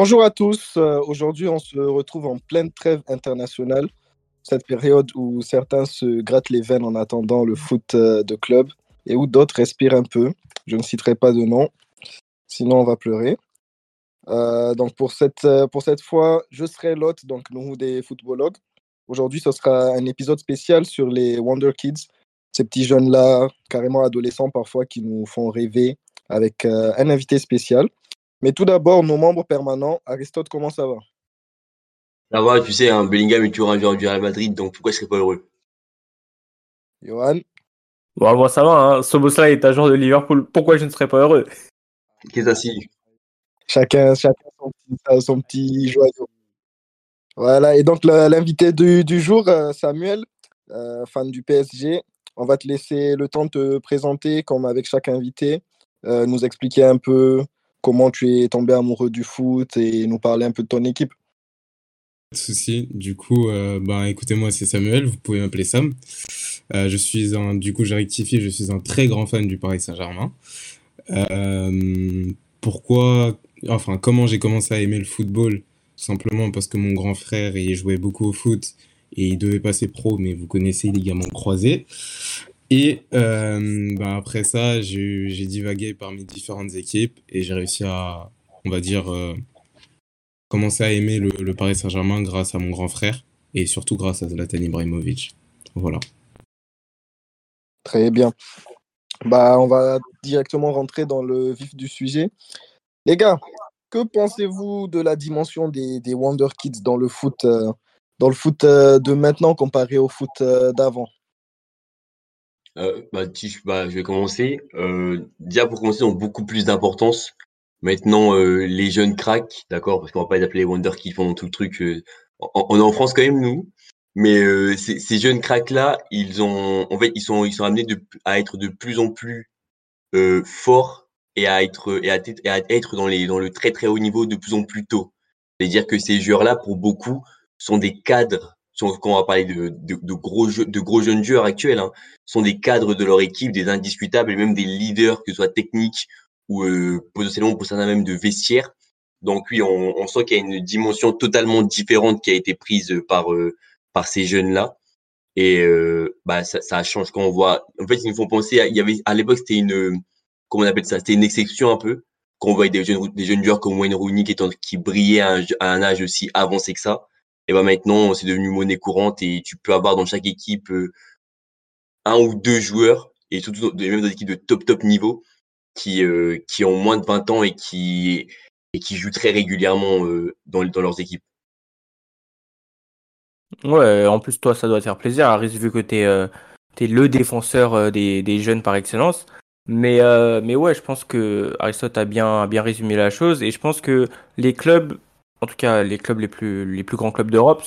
Bonjour à tous. Euh, Aujourd'hui, on se retrouve en pleine trêve internationale, cette période où certains se grattent les veines en attendant le foot euh, de club et où d'autres respirent un peu. Je ne citerai pas de nom, sinon on va pleurer. Euh, donc pour cette, pour cette fois, je serai l'hôte, donc nous des footballogues. Aujourd'hui, ce sera un épisode spécial sur les Wonder Kids, ces petits jeunes-là, carrément adolescents parfois, qui nous font rêver avec un invité spécial. Mais tout d'abord, nos membres permanents. Aristote, comment ça va? Ça va, tu sais, un Bellingham est toujours un joueur du Real Madrid, donc pourquoi je serais pas heureux? Johan? Bon, moi ça va, hein. Soboslai est agent de Liverpool. Pourquoi je ne serais pas heureux? Qu'est-ce que Chacun, chacun son, petit, son petit joyau. Voilà, et donc l'invité du, du jour, euh, Samuel, euh, fan du PSG. On va te laisser le temps de te présenter, comme avec chaque invité, euh, nous expliquer un peu comment tu es tombé amoureux du foot et nous parler un peu de ton équipe. Pas de souci. Du coup, euh, ben, écoutez-moi, c'est Samuel, vous pouvez m'appeler Sam. Euh, je suis un, du coup, j'ai rectifié, je suis un très grand fan du Paris Saint-Germain. Euh, pourquoi, enfin, comment j'ai commencé à aimer le football? Tout simplement parce que mon grand frère, il jouait beaucoup au foot et il devait passer pro, mais vous connaissez les ligaments croisés. Et euh, ben, après ça, j'ai divagué parmi différentes équipes et j'ai réussi à, on va dire, euh, commencé à aimer le, Paris Saint-Germain grâce à mon grand frère et surtout grâce à Zlatan Ibrahimovic. Voilà. Très bien. Bah, on va directement rentrer dans le vif du sujet. Les gars, que pensez-vous de la dimension des, Wonder Kids dans le foot, euh, dans le foot de maintenant comparé au foot d'avant? Euh, bah, je, bah, je vais commencer. Euh, déjà, pour commencer, ils ont beaucoup plus d'importance. Maintenant, euh, les jeunes cracks, d'accord, parce qu'on va pas les appeler les Wonder Kids pendant tout le truc. euh, on, est en France quand même, nous. Mais euh, ces, ces jeunes cracks-là, ils ont, en fait, ils sont, ils sont amenés à être de plus en plus euh, forts et à être, et à, être- et à être dans les, dans le très très haut niveau de plus en plus tôt. C'est-à-dire que ces joueurs-là, pour beaucoup, sont des cadres. Sont, quand on va parler de, de, de gros de gros jeunes joueurs actuels, hein, sont des cadres de leur équipe, des indiscutables et même des leaders, que ce soit techniques ou euh, potentiellement pour certains même de vestiaire. Donc oui, on, on sent qu'il y a une dimension totalement différente qui a été prise par euh, par ces jeunes-là. Et euh, bah ça, ça change quand on voit. En fait, ils me font penser. À, il y avait à l'époque c'était une comment on appelle ça C'était une exception un peu quand on voyait des jeunes des jeunes joueurs comme Wayne Rooney qui qui brillaient à un, à un âge aussi avancé que ça. Et ben maintenant c'est devenu monnaie courante et tu peux avoir dans chaque équipe euh, un ou deux joueurs et surtout même dans des équipes de top top niveau qui euh, qui ont moins de 20 ans et qui et qui jouent très régulièrement euh, dans dans leurs équipes. Ouais, en plus, toi, ça doit te faire plaisir, Aris, vu que euh, t'es le défenseur des, des jeunes par excellence. Mais, mais ouais, je pense que Aristote bien, a bien résumé la chose. Et je pense que les clubs, en tout cas les clubs les plus, les plus grands clubs d'Europe,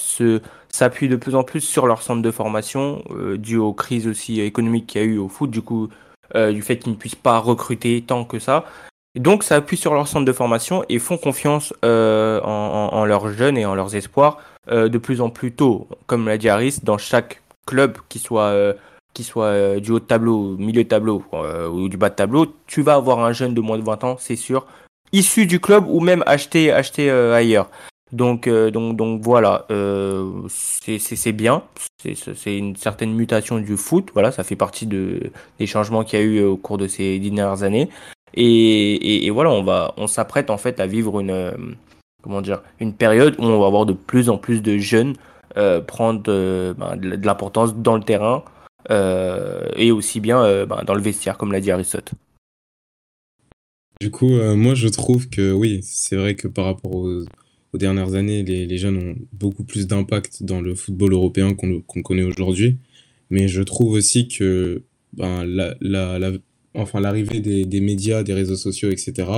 s'appuient de plus en plus sur leur centre de formation, euh, dû aux crises aussi économiques qu'il y a eu au foot, du coup, euh, du fait qu'ils ne puissent pas recruter tant que ça. Donc, ça appuie sur leur centre de formation et font confiance euh, en, leurs jeunes et en leurs espoirs de plus en plus tôt. Comme l'a dit Harris, dans chaque club, qui soit, soit du haut de tableau, milieu de tableau ou du bas de tableau, tu vas avoir un jeune de moins de 20 ans, c'est sûr, issu du club ou même acheté, acheté euh, ailleurs. Donc, euh, donc, donc voilà, euh, c'est bien, c'est une certaine mutation du foot, voilà, ça fait partie de, des changements qu'il y a eu au cours de ces dernières années. Et, et, et voilà, on va, on s'apprête en fait à vivre une, comment dire, une période où on va avoir de plus en plus de jeunes euh, prendre ben, de, de l'importance dans le terrain euh, et aussi bien ben, dans le vestiaire, comme l'a dit Aristote. Du coup, euh, moi, je trouve que oui, c'est vrai que par rapport aux, dernières années, les, jeunes ont beaucoup plus d'impact dans le football européen qu'on connaît aujourd'hui. Mais je trouve aussi que ben, la, la, enfin, l'arrivée des, des médias, des réseaux sociaux, etc.,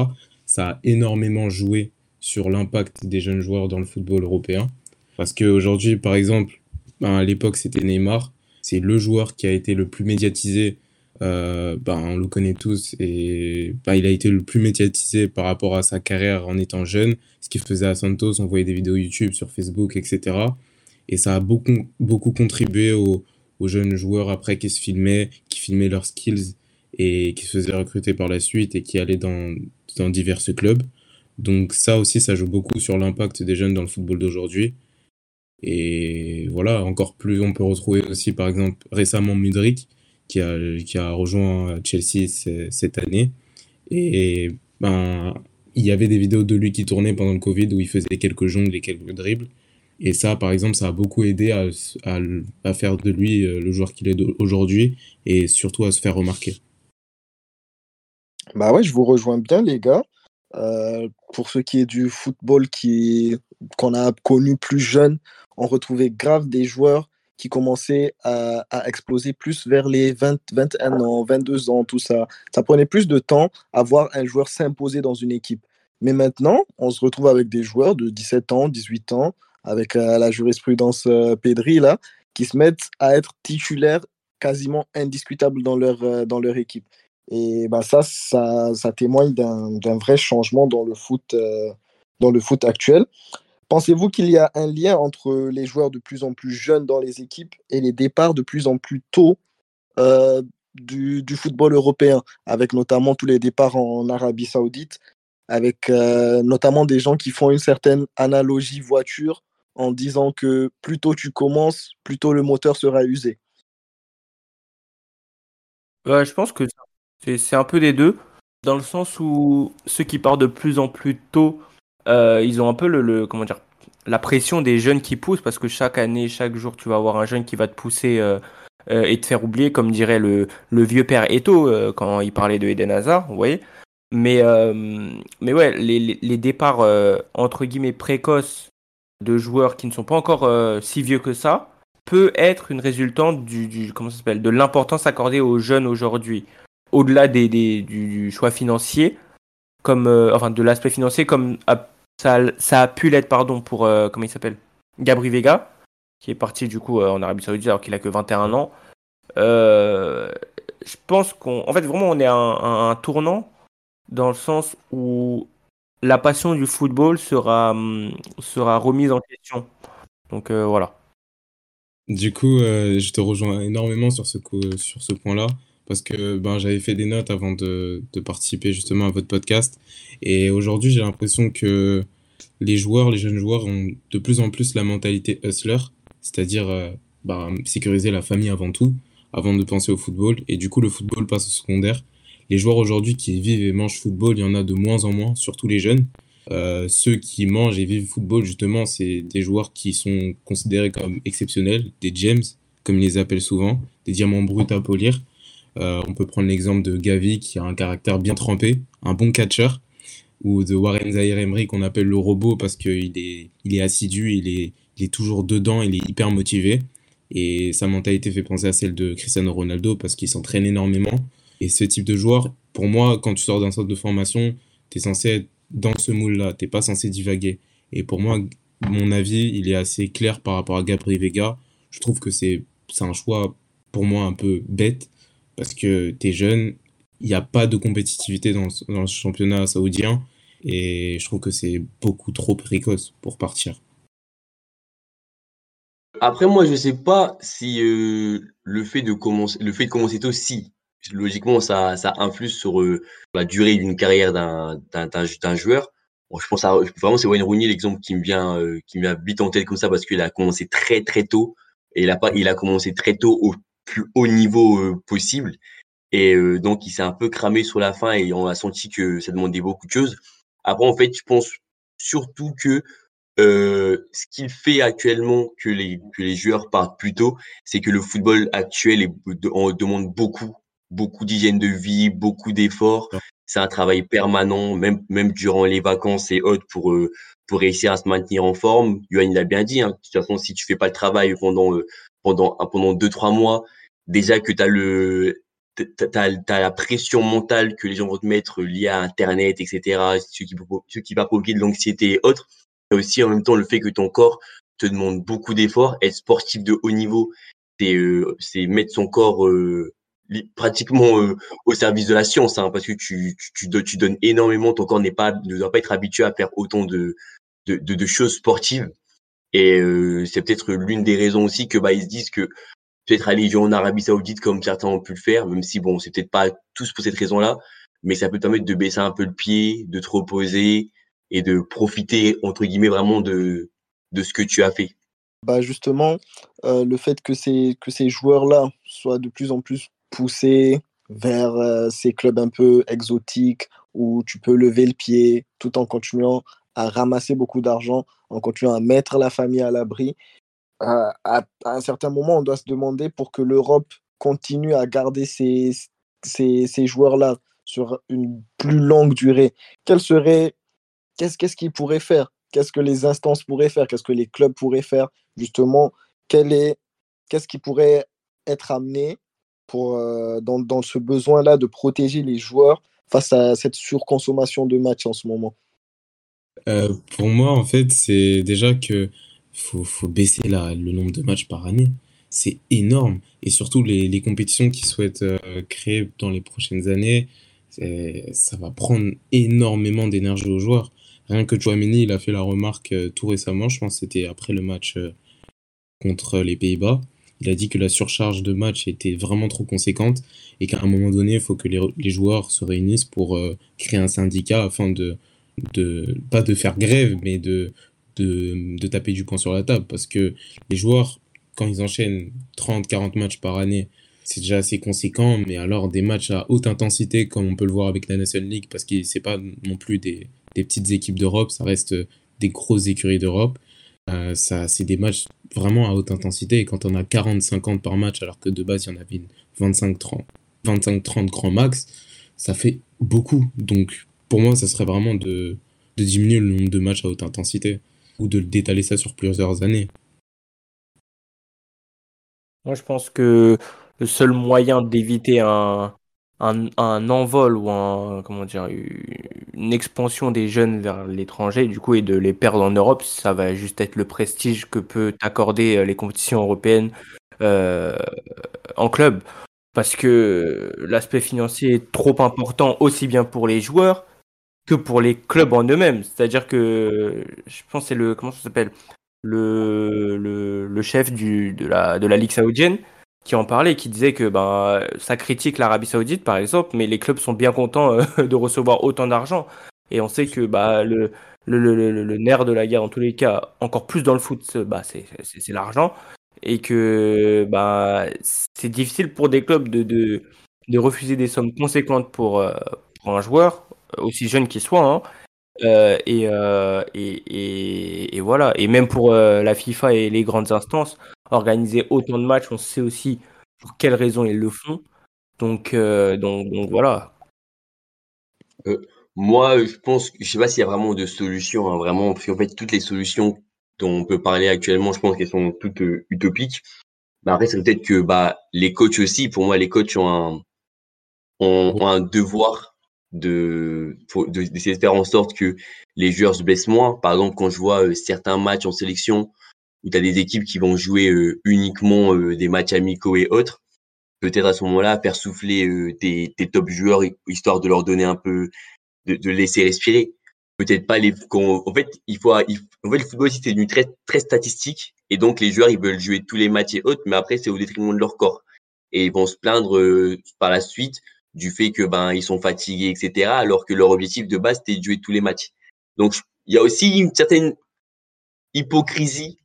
ça a énormément joué sur l'impact des jeunes joueurs dans le football européen. Parce qu'aujourd'hui, par exemple, ben, à l'époque, c'était Neymar. C'est le joueur qui a été le plus médiatisé euh, ben, on le connaît tous et ben, il a été le plus médiatisé par rapport à sa carrière en étant jeune. Ce qu'il faisait à Santos, on voyait des vidéos YouTube sur Facebook, etc. Et ça a beaucoup, beaucoup contribué aux, jeunes joueurs après qui se filmaient, qui filmaient leurs skills et qui se faisaient recruter par la suite et qui allaient dans, dans divers clubs. Donc ça aussi, ça joue beaucoup sur l'impact des jeunes dans le football d'aujourd'hui. Et voilà, encore plus, on peut retrouver aussi par exemple récemment Mudrik qui a, qui a rejoint Chelsea cette année. Et ben, il y avait des vidéos de lui qui tournaient pendant le Covid où il faisait quelques jongles et quelques dribbles. Et ça, par exemple, ça a beaucoup aidé à, à, faire de lui euh, le joueur qu'il est aujourd'hui et surtout à se faire remarquer. Bah ouais, je vous rejoins bien, les gars. Euh, pour ce qui est du football qu'on a connu plus jeune, on retrouvait grave des joueurs qui commençaient à, exploser plus vers les 20, 21 ans, 22 ans, tout ça. Ça prenait plus de temps à voir un joueur s'imposer dans une équipe. Mais maintenant, on se retrouve avec des joueurs de 17 ans, 18 ans, avec euh, la jurisprudence euh, Pedri, là, qui se mettent à être titulaires quasiment indiscutables dans leur, euh, dans leur équipe. Et ben ça, ça, ça témoigne d'un vrai changement dans le foot, dans le foot actuel. Pensez-vous qu'il y a un lien entre les joueurs de plus en plus jeunes dans les équipes et les départs de plus en plus tôt du, du, football européen, avec notamment tous les départs en Arabie saoudite, avec notamment des gens qui font une certaine analogie voiture en disant que plus tôt tu commences, plus tôt le moteur sera usé? Ouais, je pense que c'est un peu des deux, dans le sens où ceux qui partent de plus en plus tôt, euh, ils ont un peu le, comment dire, la pression des jeunes qui poussent, parce que chaque année, chaque jour, tu vas avoir un jeune qui va te pousser euh, euh, et te faire oublier, comme dirait le, le vieux père Eto quand il parlait de Eden Hazard, vous voyez. Mais, mais ouais, les, les départs entre guillemets précoces de joueurs qui ne sont pas encore euh, si vieux que ça peut être une résultante du, comment ça s'appelle de l'importance accordée aux jeunes aujourd'hui au-delà des, du, choix financier comme euh, enfin de l'aspect financier comme ça, ça, a pu l'être pardon pour euh, comment il s'appelle? Gabri Vega qui est parti du coup en Arabie Saoudite alors qu'il a que 21 ans je pense qu'on en fait vraiment on est à un tournant dans le sens où la passion du football sera, hum, sera remise en question. Donc euh, voilà. Du coup, euh, je te rejoins énormément sur ce, sur ce point-là, parce que ben, j'avais fait des notes avant de, de, participer justement à votre podcast. Et aujourd'hui, j'ai l'impression que les joueurs, les jeunes joueurs, ont de plus en plus la mentalité hustler, c'est-à-dire euh, ben, sécuriser la famille avant tout, avant de penser au football. Et du coup, le football passe au secondaire les joueurs aujourd'hui qui vivent et mangent football, il y en a de moins en moins, surtout les jeunes. Euh, ceux qui mangent et vivent football, justement, c'est des joueurs qui sont considérés comme exceptionnels, des gems, comme ils les appellent souvent, des diamants bruts à polir. Euh, on peut prendre l'exemple de Gavi, qui a un caractère bien trempé, un bon catcher, ou de Warren Zahir Emery, qu'on appelle le robot parce qu'il est, il est assidu, il est, il est toujours dedans, il est hyper motivé. Et sa mentalité fait penser à celle de Cristiano Ronaldo parce qu'il s'entraîne énormément. Et ce type de joueur, pour moi, quand tu sors d'un centre de formation, tu es censé être dans ce moule-là, tu pas censé divaguer. Et pour moi, mon avis, il est assez clair par rapport à Gabriel Vega. Je trouve que c'est un choix, pour moi, un peu bête, parce que tu es jeune, il n'y a pas de compétitivité dans, dans le championnat saoudien, et je trouve que c'est beaucoup trop précoce pour partir. Après, moi, je sais pas si euh, le fait de commencer, le fait de commencer tôt, si logiquement, ça, ça influe sur euh, la durée d'une carrière d'un, joueur. Je pense à, vraiment, c'est Wayne Rooney l'exemple qui me vient, euh, qui me vite en tête comme ça parce qu'il a commencé très très tôt et il a pas, il a commencé très tôt au plus haut niveau euh, possible et donc il s'est un peu cramé sur la fin et on a senti que ça demandait beaucoup de choses. Après, en fait, je pense surtout que euh, ce qu'il fait actuellement que les, que les joueurs partent plus tôt, c'est que le football actuel est, on demande beaucoup beaucoup d'hygiène de vie, beaucoup d'efforts. C'est un travail permanent, même, même durant les vacances et autres pour, euh, pour réussir à se maintenir en forme. Yoann l'a bien dit, hein, de toute façon, si tu fais pas le travail pendant, euh, pendant, pendant deux, trois mois, déjà que tu as le, t'as, as la pression mentale que les gens vont te mettre liée à Internet, etc., ce qui, ce qui va provoquer de l'anxiété et autres. Et aussi, en même temps, le fait que ton corps te demande beaucoup d'efforts. Être sportif de haut niveau, c'est, euh, c'est mettre son corps, pratiquement euh, au service de la science, hein, parce que tu, tu, tu, donnes énormément, ton corps n'est pas, ne doit pas être habitué à faire autant de, de, de, choses sportives. Et euh, c'est peut-être l'une des raisons aussi que bah, ils se disent que peut-être aller en Arabie Saoudite comme certains ont pu le faire, même si bon, c'est peut-être pas tous pour cette raison-là, mais ça peut permettre de baisser un peu le pied, de te reposer et de profiter entre guillemets vraiment de de ce que tu as fait. Bah justement, euh, le fait que ces, que ces joueurs-là soient de plus en plus poussés vers euh, ces clubs un peu exotiques où tu peux lever le pied tout en continuant à ramasser beaucoup d'argent, en continuant à mettre la famille à l'abri. Euh, à, un certain moment, on doit se demander pour que l'Europe continue à garder ces, ces, joueurs-là sur une plus longue durée. Quel serait, qu'est-ce qu'est-ce qu'ils pourraient faire? Qu'est-ce que les instances pourraient faire? Qu'est-ce que les clubs pourraient faire? Justement, quel est, qu'est-ce qui pourrait être amené pour, euh, dans, dans, ce besoin-là de protéger les joueurs face à cette surconsommation de matchs en ce moment? Euh, Pour moi, en fait, c'est déjà que faut, faut baisser la, le nombre de matchs par année. C'est énorme. Et surtout, les, les compétitions qu'ils souhaitent euh, créer dans les prochaines années, ça va prendre énormément d'énergie aux joueurs. Rien que Chouameni, il a fait la remarque euh, tout récemment, je pense que c'était après le match contre les Pays-Bas. Il a dit que la surcharge de match était vraiment trop conséquente et qu'à un moment donné, il faut que les, joueurs se réunissent pour créer un syndicat afin de, de, pas de faire grève, mais de, de, de taper du poing sur la table. Parce que les joueurs, quand ils enchaînent 30, 40 matchs par année, c'est déjà assez conséquent, mais alors des matchs à haute intensité, comme on peut le voir avec la National League, parce que c'est pas non plus des, des petites équipes d'Europe, ça reste des grosses écuries d'Europe. Euh, ça, c'est des matchs vraiment à haute intensité. Et quand on a 40-50 par match, alors que de base, il y en avait 25-30 25-30 grand max, ça fait beaucoup. Donc, pour moi, ça serait vraiment de, diminuer le nombre de matchs à haute intensité ou de d'étaler ça sur plusieurs années. Moi, je pense que le seul moyen d'éviter un, un, un, envol ou un, comment dire, une expansion des jeunes vers l'étranger, du coup, et de les perdre en Europe, ça va juste être le prestige que peut accorder euh, les compétitions européennes euh, en club. Parce que l'aspect financier est trop important aussi bien pour les joueurs que pour les clubs en eux-mêmes. C'est-à-dire que, je pense c'est le, comment ça s'appelle? Le, le, chef du, de, la, de la Ligue saoudienne qui en parlait, qui disait que ben, ça critique l'Arabie Saoudite, par exemple, mais les clubs sont bien contents euh, de recevoir autant d'argent. Et on sait que bah, le, le, le, nerf de la guerre, en tous les cas, encore plus dans le foot, bah, c'est l'argent. Et que bah, c'est difficile pour des clubs de, de, de, refuser des sommes conséquentes pour, euh, pour un joueur, aussi jeune qu'il soit. Hein. Euh, et, euh, et, et, et, voilà. Et même pour euh, la FIFA et les grandes instances, organiser autant de matchs, on sait aussi pour quelles raisons ils le font. Donc, euh, donc, voilà. Euh, moi, je pense, je sais pas s'il y a vraiment de solutions, hein, vraiment, parce qu'en fait, toutes les solutions dont on peut parler actuellement, je pense qu'elles sont toutes euh, utopiques. Mais après, c'est peut-être que bah, les coachs aussi, pour moi, les coachs ont, ont un devoir de d'essayer de, de, faire en sorte que les joueurs se blessent moins. Par exemple, quand je vois euh, certains matchs en sélection où tu as des équipes qui vont jouer euh, uniquement euh, des matchs amicaux et autres, peut-être à ce moment-là faire souffler euh, tes, tes, top joueurs histoire de leur donner un peu de, de laisser respirer. Peut-être pas les en fait il faut il, en fait le football c'est une très très statistique et donc les joueurs ils veulent jouer tous les matchs et autres mais après c'est au détriment de leur corps et ils vont se plaindre euh, par la suite du fait que ben ils sont fatigués etc alors que leur objectif de base c'était de jouer tous les matchs donc il y a aussi une certaine hypocrisie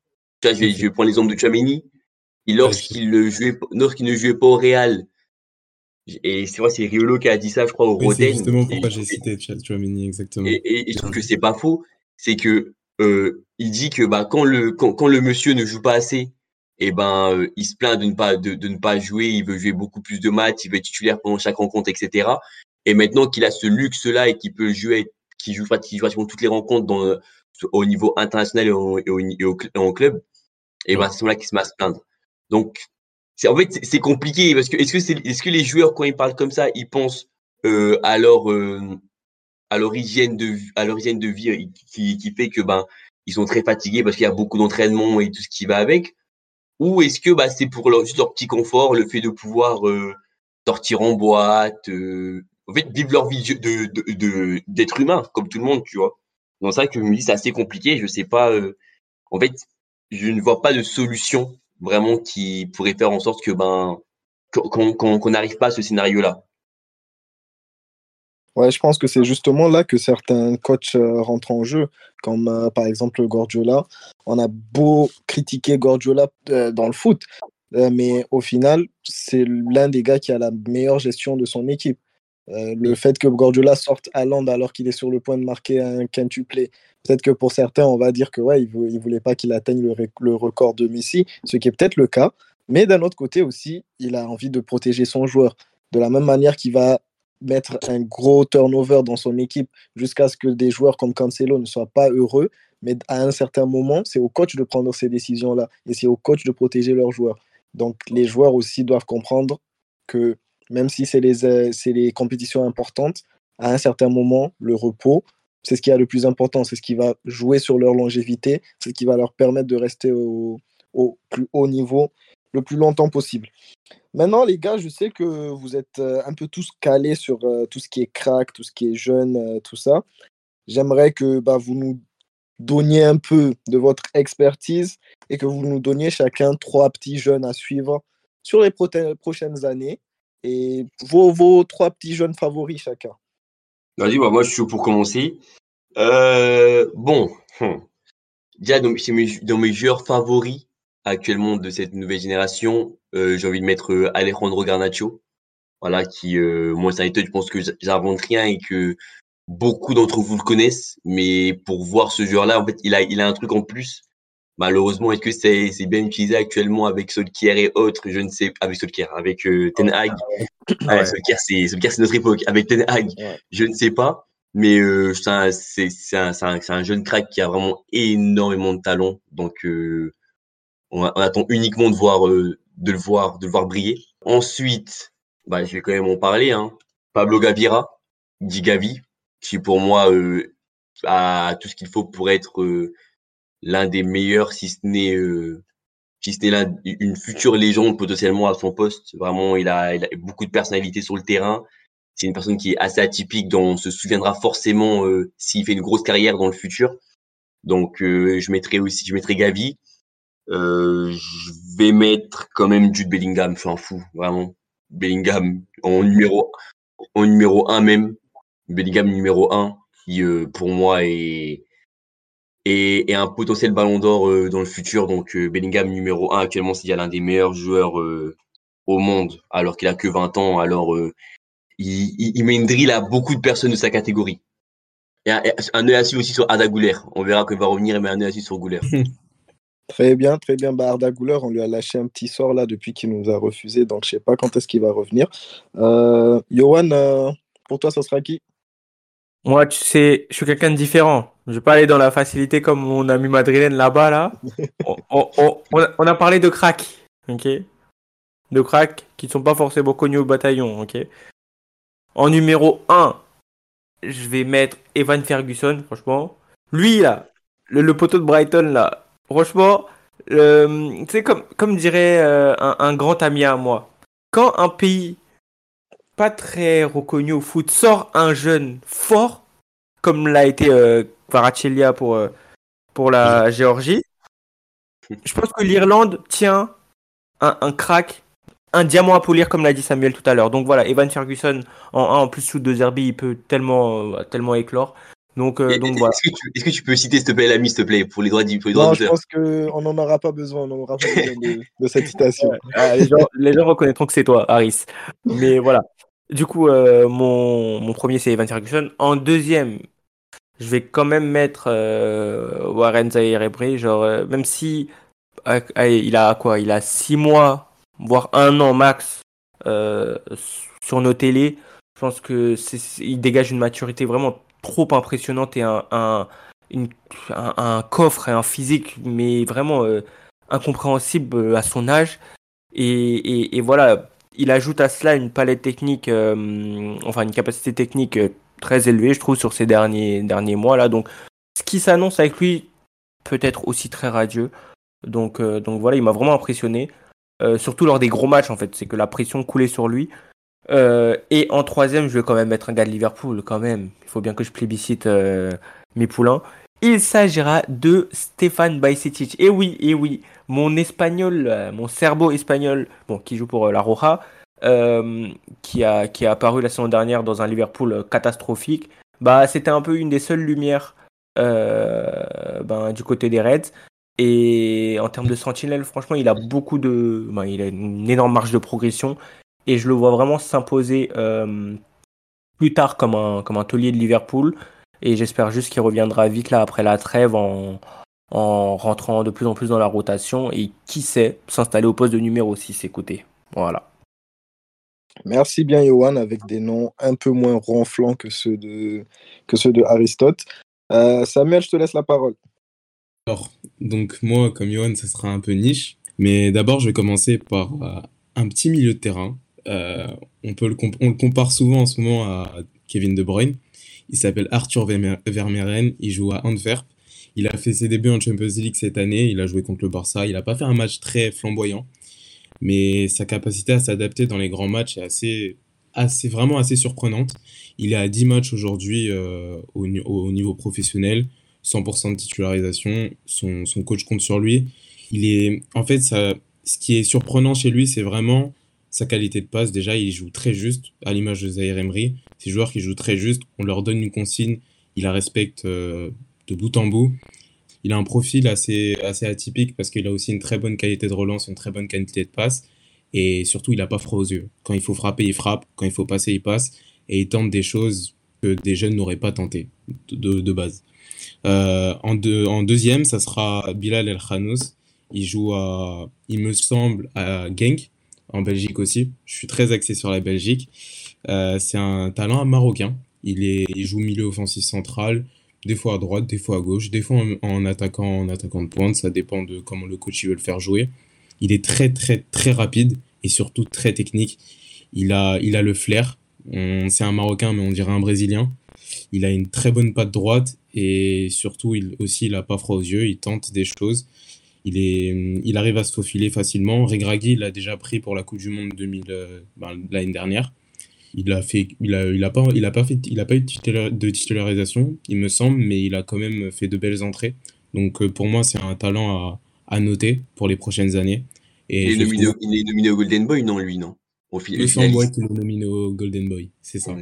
je vais, je vais prendre l'exemple de Chamini. Lorsqu'il ne jouait, lorsqu'il ne jouait pas au Real, et c'est vrai, c'est Riolo qui a dit ça, je crois, au oui, C'est justement pourquoi j'ai cité Chouamini, exactement. Et, et, et, je trouve que c'est pas faux. C'est que euh, il dit que bah quand le quand, quand, le monsieur ne joue pas assez, et eh ben euh, il se plaint de ne pas de, de, ne pas jouer. Il veut jouer beaucoup plus de matchs, il veut être titulaire pendant chaque rencontre, etc. Et maintenant qu'il a ce luxe-là et qu'il peut jouer, qu'il joue, qu'il pratiquement toutes les rencontres dans, au niveau international et au, et au, et au, en club, et ben c'est là qui se met à se plaindre. Donc c'est en fait c'est compliqué parce que est-ce que c'est est-ce que les joueurs quand ils parlent comme ça, ils pensent euh, à leur euh, à leur hygiène de à leur hygiène de vie qui, qui fait que ben ils sont très fatigués parce qu'il y a beaucoup d'entraînement et tout ce qui va avec? Ou est-ce que bah c'est pour leur, juste leur petit confort le fait de pouvoir euh, sortir en boîte euh, en fait vivre leur vie de de d'être de, humain comme tout le monde tu vois donc c'est vrai que je me dis c'est assez compliqué je sais pas euh, en fait je ne vois pas de solution vraiment qui pourrait faire en sorte que ben qu'on n'arrive pas à ce scénario-là. Ouais, je pense que c'est justement là que certains coachs euh, rentrent en jeu, comme euh, par exemple Gordiola. On a beau critiquer Gordiola euh, dans le foot, mais au final, c'est l'un des gars qui a la meilleure gestion de son équipe. Le fait que Gordiola sorte à Londres alors qu'il est sur le point de marquer un quintuplé, peut-être que pour certains, on va dire que ouais, il ne voulait pas qu'il atteigne le, le record de Messi, ce qui est peut-être le cas. Mais d'un autre côté aussi, il a envie de protéger son joueur. De la même manière qu'il va mettre un gros turnover dans son équipe jusqu'à ce que des joueurs comme Cancelo ne soient pas heureux. Mais à un certain moment, c'est au coach de prendre ces décisions-là et c'est au coach de protéger leurs joueurs. Donc les joueurs aussi doivent comprendre que même si c'est les, euh, les compétitions importantes, à un certain moment, le repos, c'est ce qui est le plus important, c'est ce qui va jouer sur leur longévité, c'est ce qui va leur permettre de rester au, au plus haut niveau le plus longtemps possible. Maintenant, les gars, je sais que vous êtes euh, un peu tous calés sur euh, tout ce qui est crack, tout ce qui est jeune, euh, tout ça. J'aimerais que bah, vous nous donniez un peu de votre expertise et que vous nous donniez chacun trois petits jeunes à suivre sur les prochaines années et vos, trois petits jeunes favoris chacun. Vas-y, bah, moi, je suis pour commencer. Bon, hum. déjà, dans, mes, dans mes joueurs favoris actuellement de cette nouvelle génération, euh, j'ai envie de mettre euh, Alejandro Garnacho. Voilà, qui, euh, moi, c'est un je pense que j'invente rien et que beaucoup d'entre vous le connaissent. Mais pour voir ce joueur-là, en fait, il a, il a un truc en plus. Malheureusement, est-ce que c'est c'est bien utilisé actuellement avec Solskjaer et autres? Je ne sais avec Solskjaer, avec euh, Ten Hag. Ouais, c'est notre époque. Avec Ten Hag, Ouais. je ne sais pas. Mais euh, c'est un, un, un jeune crack qui a vraiment énormément de talent. Donc, euh, on, on attend uniquement de voir, euh, de le voir, de le voir briller. Ensuite, bah, je vais quand même en parler. Hein. Pablo Gavira, dit Gavi, qui pour moi euh, a tout ce qu'il faut pour être euh, l'un des meilleurs, si ce n'est euh, si ce n'est une future légende potentiellement à son poste. Vraiment, il a, il a beaucoup de personnalité sur le terrain. C'est une personne qui est assez atypique, dont on se souviendra forcément euh, s'il fait une grosse carrière dans le futur. Donc, euh, je mettrai aussi, je mettrai Gavi. Euh, je vais mettre quand même Jude Bellingham, je suis un fou, vraiment. Bellingham en numéro, en numéro 1 même. Bellingham numéro 1, qui euh, pour moi est, est, est un potentiel ballon d'or euh, dans le futur. Donc euh, Bellingham numéro 1 actuellement, c'est l'un des meilleurs joueurs euh, au monde, alors qu'il a que 20 ans. Alors il, il, il met une drill à beaucoup de personnes de sa catégorie. Et un, œil suivre aussi sur Ada Gouler. On verra qu'il va revenir, mais un œil suivre sur Gouler. Très bien, très bien. Bah, Arda Güler, on lui a lâché un petit sort là depuis qu'il nous a refusé, donc je sais pas quand est-ce qu'il va revenir. Euh, Johan, euh, pour toi, ça sera qui? Moi, tu sais, je suis quelqu'un de différent. Je vais pas aller dans la facilité comme mon ami madrilène là-bas, là. on, on- on- on a, on a parlé de crack, ok? De crack qui ne sont pas forcément connus au bataillon, ok? En numéro 1, je vais mettre Evan Ferguson, franchement. Lui, là, le, le poteau de Brighton, là, franchement, euh, tu sais, comme, comme dirait euh, un, un grand ami à moi, quand un pays pas très reconnu au foot sort un jeune fort, comme l'a été euh, pour, euh, pour la Géorgie, je pense que l'Irlande tient un, un crack, un diamant à polir, comme l'a dit Samuel tout à l'heure. Donc voilà, Evan Ferguson en 1 en plus sous deux Zerbi, il peut tellement, tellement éclore. Donc, euh, donc voilà. Est-ce que, tu- est-ce que tu peux citer, s'il te plaît, l'ami, s'il te plaît, pour les droits d'i- pour les droits Non, je pense qu'on n'en aura pas besoin, on n'en aura pas besoin de, de cette citation. Ah, les, gens, les gens reconnaîtront que c'est toi, Harris. Mais voilà. Du coup, euh, mon, mon premier, c'est Evan Ferguson. En deuxième, je vais quand même mettre euh, Warren Zaire. Genre, euh, même si euh, allez, il a quoi? Il a six mois, voire un an max euh, sur nos télés. Je pense que il dégage une maturité vraiment trop impressionnante et un, un, coffre et un physique, mais vraiment euh, incompréhensible euh, à son âge. Et, et, voilà, il ajoute à cela une palette technique, euh, enfin une capacité technique très élevée, je trouve, sur ces derniers, derniers mois là. Donc, ce qui s'annonce avec lui peut être aussi très radieux. Donc, donc voilà, il m'a vraiment impressionné. Surtout lors des gros matchs, en fait, c'est que la pression coulait sur lui. Euh, et en troisième, je vais quand même mettre un gars de Liverpool, quand même. Il faut bien que je plébiscite euh, mes poulains. Il s'agira de Stéphane Bajcetic. Et oui, et oui, mon espagnol, euh, mon serbo espagnol, bon, qui joue pour euh, la Roja, qui, a, qui a apparu la saison dernière dans un Liverpool catastrophique, bah, c'était un peu une des seules lumières ben, du côté des Reds. Et en termes de sentinelle, franchement, il a beaucoup de. Ben, il a une énorme marge de progression. Et je le vois vraiment s'imposer plus tard comme un, comme un taulier de Liverpool. Et j'espère juste qu'il reviendra vite là après la trêve en, en rentrant de plus en plus dans la rotation et qui sait s'installer au poste de numéro 6 écoutez. Voilà. Merci bien Johan avec des noms un peu moins ronflants que ceux de, que ceux de Aristote. Euh, Samuel, je te laisse la parole. Alors, donc moi, comme Johan, ça sera un peu niche. Mais d'abord, je vais commencer par euh, un petit milieu de terrain. Euh, on, peut le on le compare souvent en ce moment à Kevin De Bruyne. Il s'appelle Arthur Vermeeren, il joue à Antwerp. Il a fait ses débuts en Champions League cette année, il a joué contre le Barça. Il n'a pas fait un match très flamboyant, mais sa capacité à s'adapter dans les grands matchs est assez, assez, vraiment assez surprenante. Il est à 10 matchs aujourd'hui euh, au, niveau professionnel, 100% de titularisation. Son, son, coach compte sur lui. Il est, en fait, ça, ce qui est surprenant chez lui, c'est vraiment sa qualité de passe. Déjà, il joue très juste, à l'image de Zaire Emery. Ces joueurs qui jouent très juste, on leur donne une consigne, il la respecte euh, de bout en bout. Il a un profil assez, assez atypique parce qu'il a aussi une très bonne qualité de relance, une très bonne qualité de passe. Et surtout, il n'a pas froid aux yeux. Quand il faut frapper, il frappe. Quand il faut passer, il passe. Et il tente des choses que des jeunes n'auraient pas tenté de, de base. Euh, en, en, deuxième, ça sera Bilal El Khanous. Il joue à, il me semble, à Genk, en Belgique aussi. Je suis très axé sur la Belgique. Euh, c'est un talent marocain. Il, joue milieu offensif central des fois à droite, des fois à gauche, des fois en, attaquant, en attaquant de pointe, ça dépend de comment le coach veut le faire jouer. Il est très très très rapide et surtout très technique. Il a, il a le flair. C'est un Marocain, mais on dirait un Brésilien. Il a une très bonne patte droite et surtout, il aussi, il a pas froid aux yeux. Il tente des choses. Il, est, il arrive à se faufiler facilement. Regragui l'a déjà pris pour la Coupe du Monde 2000 euh, ben, l'année dernière. Il a fait, il a, il a pas, il a pas fait, il a pas eu de titularisation, il me semble, mais il a quand même fait de belles entrées. Donc euh, pour moi, c'est un talent à, à, noter pour les prochaines années. Et il, est nominé, il, est nominé, au Golden Boy, non, lui, non? Au Il me semble qu'il est nominé au Golden Boy, c'est ça.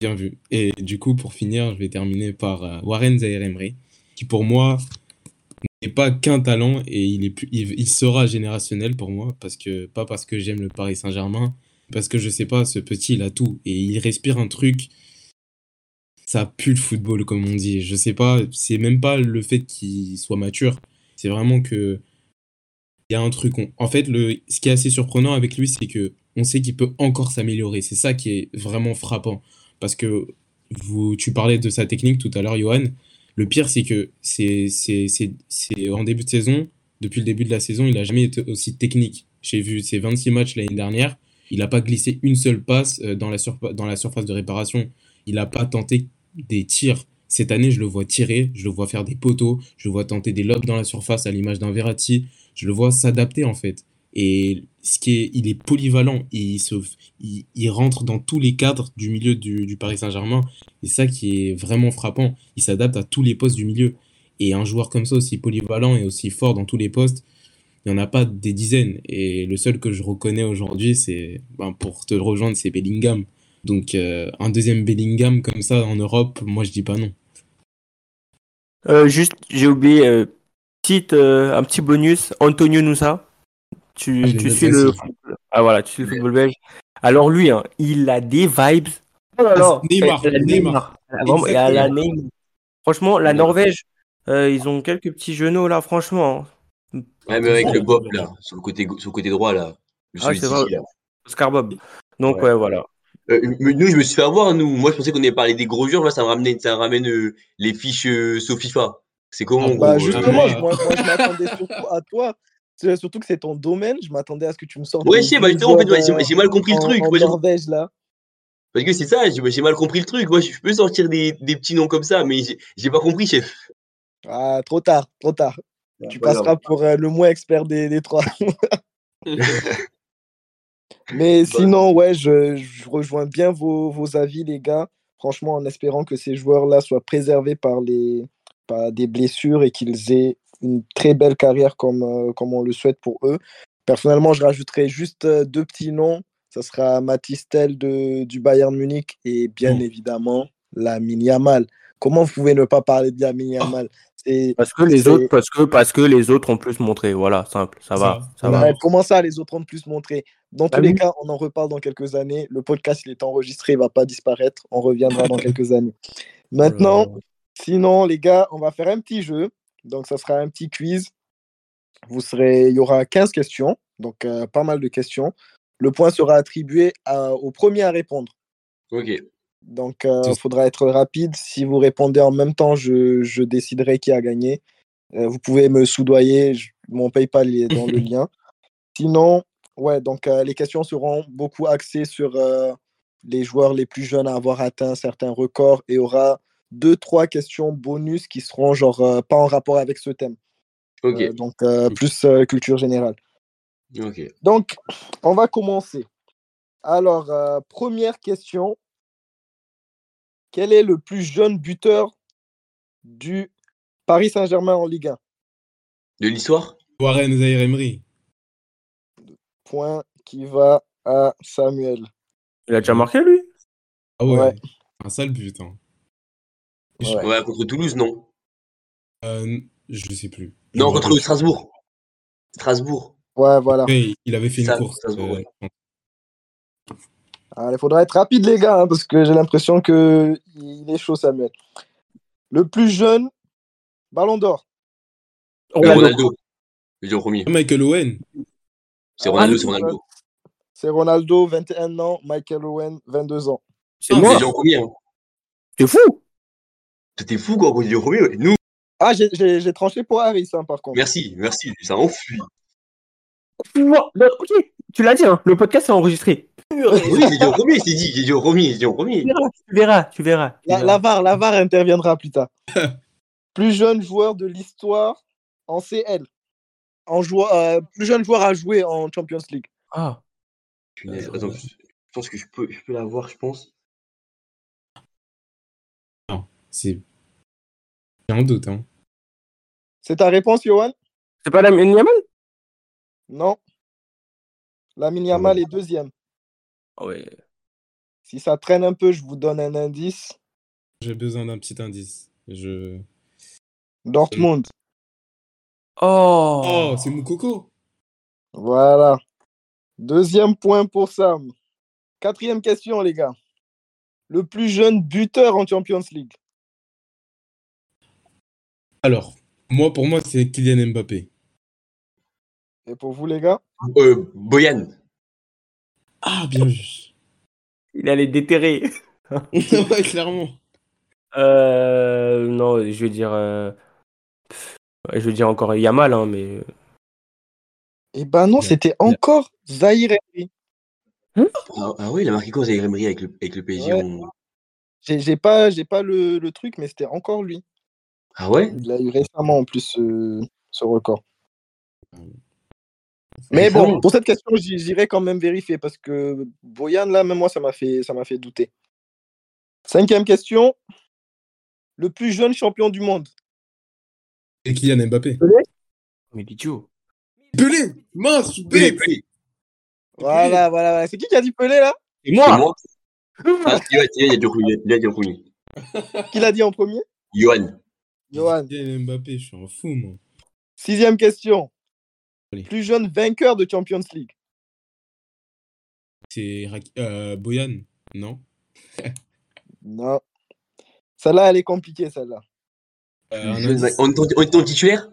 Bien vu. Et du coup, pour finir, je vais terminer par euh, Warren Zaire qui pour moi n'est pas qu'un talent et il, sera générationnel pour moi, parce que, pas parce que j'aime le Paris Saint-Germain, parce que je sais pas, ce petit, il a tout. Et il respire un truc. Ça pue le football, comme on dit. Je sais pas, c'est même pas le fait qu'il soit mature. C'est vraiment que. Il y a un truc. En fait, le... ce qui est assez surprenant avec lui, c'est que on sait qu'il peut encore s'améliorer. C'est ça qui est vraiment frappant. Parce que vous, tu parlais de sa technique tout à l'heure, Johan. Le pire, c'est que c'est, en début de saison, depuis le début de la saison, il n'a jamais été aussi technique. J'ai vu ses 26 matchs l'année dernière. Il n'a pas glissé une seule passe euh, dans la, dans la surface de réparation. Il n'a pas tenté des tirs. Cette année, je le vois tirer, je le vois faire des poteaux, je le vois tenter des lobes dans la surface à l'image d'un Verratti. Je le vois s'adapter en fait. Et ce qui est, il est polyvalent, il, se, il, rentre dans tous les cadres du milieu du, Paris Saint-Germain. Et ça qui est vraiment frappant, il s'adapte à tous les postes du milieu. Et un joueur comme ça, aussi polyvalent et aussi fort dans tous les postes, il n'y en a pas des dizaines. Et le seul que je reconnais aujourd'hui, c'est ben, pour te rejoindre, c'est Bellingham. Donc euh, un deuxième Bellingham comme ça en Europe, moi je dis pas non. Euh, juste, j'ai oublié euh, un petit bonus. Antonio Nusa, tu, ah, tu suis le ah voilà, tu suis le football belge. Alors lui, hein, il a des vibes. Oh là là, Neymar, Neymar. Franchement, la Norvège, ils ont quelques petits genoux là, franchement. Ouais, mais avec le Bob, là, sur le côté, sur le côté droit, là. Le ah, c'est vrai. Oscar Bob. Donc, ouais, voilà. Euh, nous, je me suis fait avoir, nous. Moi, je pensais qu'on allait parler des gros joueurs. Là, ça me ramène, ça ramène euh, les fiches euh, FIFA. C'est comment, ah, bah, Justement, moi, moi, je m'attendais surtout à toi. Surtout que c'est ton domaine. Je m'attendais à ce que tu me sortes. Ouais, je sais, bah, justement, en fait, j'ai mal compris le truc. En, Norvège, là. Parce que c'est ça, j'ai mal compris le truc. Moi, je peux sortir des, des petits noms comme ça, mais j'ai pas compris, chef. Ah, trop tard, trop tard tu passeras pour euh, le moins expert des, des trois. Mais sinon, ouais, je, je rejoins bien vos, vos, avis, les gars. Franchement, en espérant que ces joueurs-là soient préservés par, les, par des blessures et qu'ils aient une très belle carrière comme, euh, comme on le souhaite pour eux. Personnellement, je rajouterais juste euh, deux petits noms. ça sera Mathis Tel de, du Bayern Munich et bien Oh. évidemment la Yamal. Comment vous pouvez ne pas parler de la Yamal? C'est Parce que les autres, parce que, parce que les autres ont plus montré. Voilà, simple. Ça va. Ça, va. Comment ça, les autres ont plus montré? Dans Bah tous les oui. cas, on en reparle dans quelques années. Le podcast, il est enregistré, il va pas disparaître. On reviendra dans quelques années. Maintenant, Oh là. sinon, les gars, on va faire un petit jeu. Donc, ça sera un petit quiz. Vous serez... Il y aura 15 questions, donc euh, pas mal de questions. Le point sera attribué à- au premier à répondre. Ok. Donc, il C'est- faudra être rapide. Si vous répondez en même temps, je, je déciderai qui a gagné. Euh, vous pouvez me soudoyer. je- Mon PayPal est dans le lien. Sinon, ouais, donc euh, les questions seront beaucoup axées sur euh, les joueurs les plus jeunes à avoir atteint certains records et aura deux, trois questions bonus qui seront genre euh, pas en rapport avec ce thème. Ok. Euh, donc, euh, plus euh, culture générale. Ok. Donc, on va commencer. Alors, euh, première question. Quel est le plus jeune buteur du Paris Saint-Germain en Ligue 1 De l'histoire? Warren Zaire Emery. Point qui va à Samuel. Il a déjà marqué, lui? Ah ouais. Ouais. Un sale but. Hein. Ouais. Ouais, contre Toulouse, non. Euh, je sais plus. Je Non, contre. Strasbourg. Strasbourg. Ouais, voilà. Il avait fait une Ça, course. ouais. Alors, il faudra être rapide, les gars, hein, parce que j'ai l'impression que il est chaud, Samuel. Le plus jeune, Ballon d'Or. Euh, Ronaldo. Ronaldo. Je premier. Michael Owen. C'est Ronaldo, Ah, c'est Ronaldo. C'est Ronaldo, 21 ans. Michael Owen, 22 ans. C'est moi. premier. Hein. T'es fou C'était fou, quoi, ouais. Nous, Ah, j'ai- tranché pour Harris, hein, par contre. merci, merci. Ça enfuit. Moi, ok, tu l'as dit, hein, le podcast est enregistré. Oui, j'ai dit au premier, c'est dit. J'ai dit au premier, j'ai dit au premier. Tu verras, tu verras. tu La, verras. la VAR, la VAR interviendra plus tard. plus jeune joueur de l'histoire en CL. En joueur, euh, plus jeune joueur à jouer en Champions League. Ah, Punaise, Attends, je je pense que je peux, je peux l'avoir, je pense. C'est. J'ai un doute. Hein. C'est ta réponse, Johan c'est pas la Yamal? Non. Lamine Yamal est deuxième. Ah Ouais. Si ça traîne un peu, je vous donne un indice. J'ai besoin d'un petit indice. Je. Dortmund. Oh, Oh, c'est Moukoko. Voilà. Deuxième point pour Sam. Quatrième question, les gars. Le plus jeune buteur en Champions League. Alors, moi, pour moi, c'est Kylian Mbappé. Et pour vous, les gars? Euh, Boyan. Ah, bien vu. Il allait déterrer. ouais, clairement. Euh, non, je vais dire. euh, Je vais dire encore Yamal, hein, mais. Eh ben non, c'était encore Zahir Emery. Ah, ah oui, il a marqué quoi, Zaire Emery avec le, avec le PSG Ouais. on- J'ai pas, j'ai pas le, le truc, mais c'était encore lui. Ah ouais? Il a eu récemment en plus ce, ce record. Mais bon, pour cette question, j'irai quand même vérifier parce que Boyan, là, même moi, ça m'a fait, ça m'a fait douter. Cinquième question. Le plus jeune champion du monde. C'est Kylian Mbappé. Mais l'idiot. Pelé Mince, Pelé. Pelé. Voilà, voilà, voilà. C'est qui qui a dit Pelé, là? Et C'est moi moi Ah, Yohan, il a dit premier. Qui l'a dit en premier? Johan. Johan. Mbappé, je suis un fou, moi. Sixième question. Allez. Plus jeune vainqueur de Champions League. C'est euh, Boyan, non? Non. Celle-là, elle est compliquée, celle-là. Euh. On en- en titulaire?